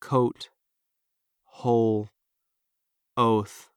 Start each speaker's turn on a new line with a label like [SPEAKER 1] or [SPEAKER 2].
[SPEAKER 1] coat, hole, oath,